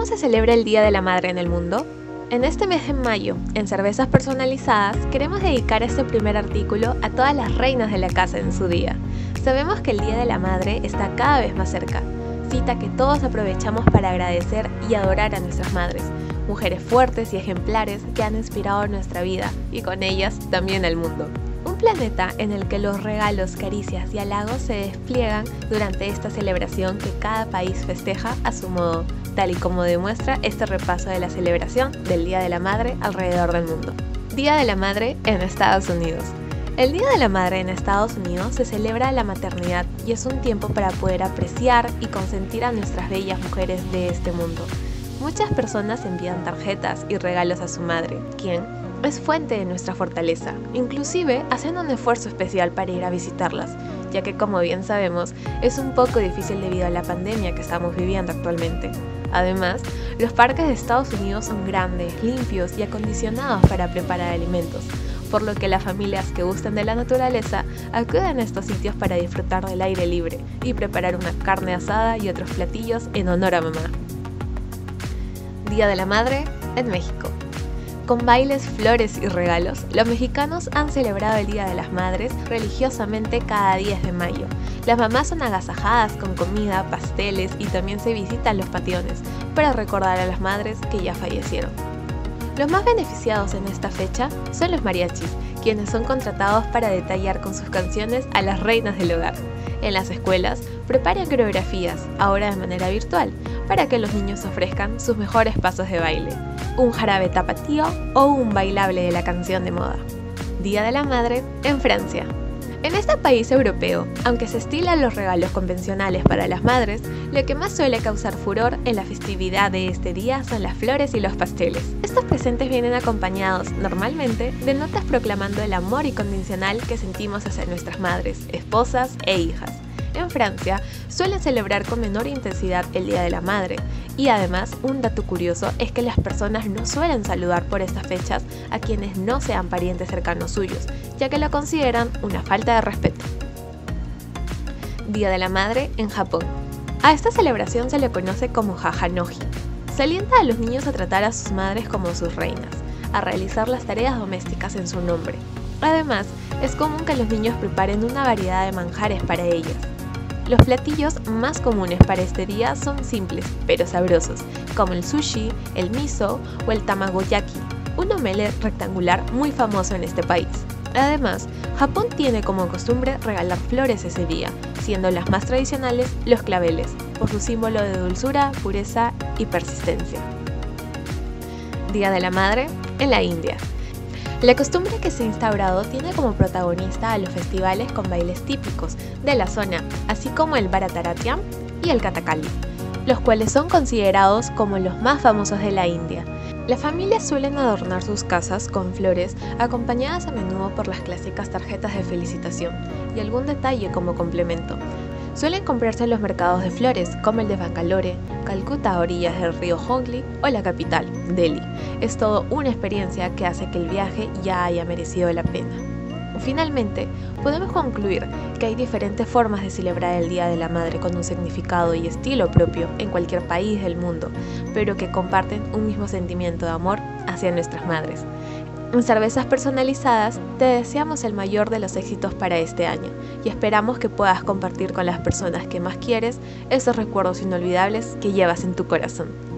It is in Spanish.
¿Cómo se celebra el Día de la Madre en el mundo? En este mes de mayo, en Cervezas Personalizadas, queremos dedicar este primer artículo a todas las reinas de la casa en su día. Sabemos que el Día de la Madre está cada vez más cerca, cita que todos aprovechamos para agradecer y adorar a nuestras madres, mujeres fuertes y ejemplares que han inspirado nuestra vida y con ellas también al mundo. Un planeta en el que los regalos, caricias y halagos se despliegan durante esta celebración que cada país festeja a su modo, y como demuestra este repaso de la celebración del Día de la Madre alrededor del mundo. Día de la Madre en Estados Unidos. El Día de la Madre en Estados Unidos se celebra la maternidad y es un tiempo para poder apreciar y consentir a nuestras bellas mujeres de este mundo. Muchas personas envían tarjetas y regalos a su madre, quien es fuente de nuestra fortaleza, inclusive haciendo un esfuerzo especial para ir a visitarlas, ya que como bien sabemos es un poco difícil debido a la pandemia que estamos viviendo actualmente. Además, los parques de Estados Unidos son grandes, limpios y acondicionados para preparar alimentos, por lo que las familias que gustan de la naturaleza acuden a estos sitios para disfrutar del aire libre y preparar una carne asada y otros platillos en honor a mamá. Día de la Madre en México. Con bailes, flores y regalos, los mexicanos han celebrado el Día de las Madres religiosamente cada 10 de mayo. Las mamás son agasajadas con comida, pasteles y también se visitan los pationes para recordar a las madres que ya fallecieron. Los más beneficiados en esta fecha son los mariachis, quienes son contratados para detallar con sus canciones a las reinas del hogar. En las escuelas preparan coreografías, ahora de manera virtual, para que los niños ofrezcan sus mejores pasos de baile un jarabe tapatío o un bailable de la canción de moda. Día de la Madre en Francia. En este país europeo, aunque se estilan los regalos convencionales para las madres, lo que más suele causar furor en la festividad de este día son las flores y los pasteles. Estos presentes vienen acompañados, normalmente, de notas proclamando el amor incondicional que sentimos hacia nuestras madres, esposas e hijas. En Francia suelen celebrar con menor intensidad el Día de la Madre y además un dato curioso es que las personas no suelen saludar por estas fechas a quienes no sean parientes cercanos suyos, ya que lo consideran una falta de respeto. Día de la Madre en Japón. A esta celebración se le conoce como Hajanoji. Se alienta a los niños a tratar a sus madres como sus reinas, a realizar las tareas domésticas en su nombre. Además, es común que los niños preparen una variedad de manjares para ellas, los platillos más comunes para este día son simples pero sabrosos, como el sushi, el miso o el tamagoyaki, un omelette rectangular muy famoso en este país. Además, Japón tiene como costumbre regalar flores ese día, siendo las más tradicionales los claveles, por su símbolo de dulzura, pureza y persistencia. Día de la Madre en la India. La costumbre que se ha instaurado tiene como protagonista a los festivales con bailes típicos de la zona, así como el Bharatanatyam y el Kathakali, los cuales son considerados como los más famosos de la India. Las familias suelen adornar sus casas con flores, acompañadas a menudo por las clásicas tarjetas de felicitación y algún detalle como complemento. Suelen comprarse en los mercados de flores, como el de Bangalore, Calcuta a orillas del río Hongli o la capital, Delhi. Es todo una experiencia que hace que el viaje ya haya merecido la pena. Finalmente, podemos concluir que hay diferentes formas de celebrar el Día de la Madre con un significado y estilo propio en cualquier país del mundo, pero que comparten un mismo sentimiento de amor hacia nuestras madres. En Cervezas Personalizadas te deseamos el mayor de los éxitos para este año y esperamos que puedas compartir con las personas que más quieres esos recuerdos inolvidables que llevas en tu corazón.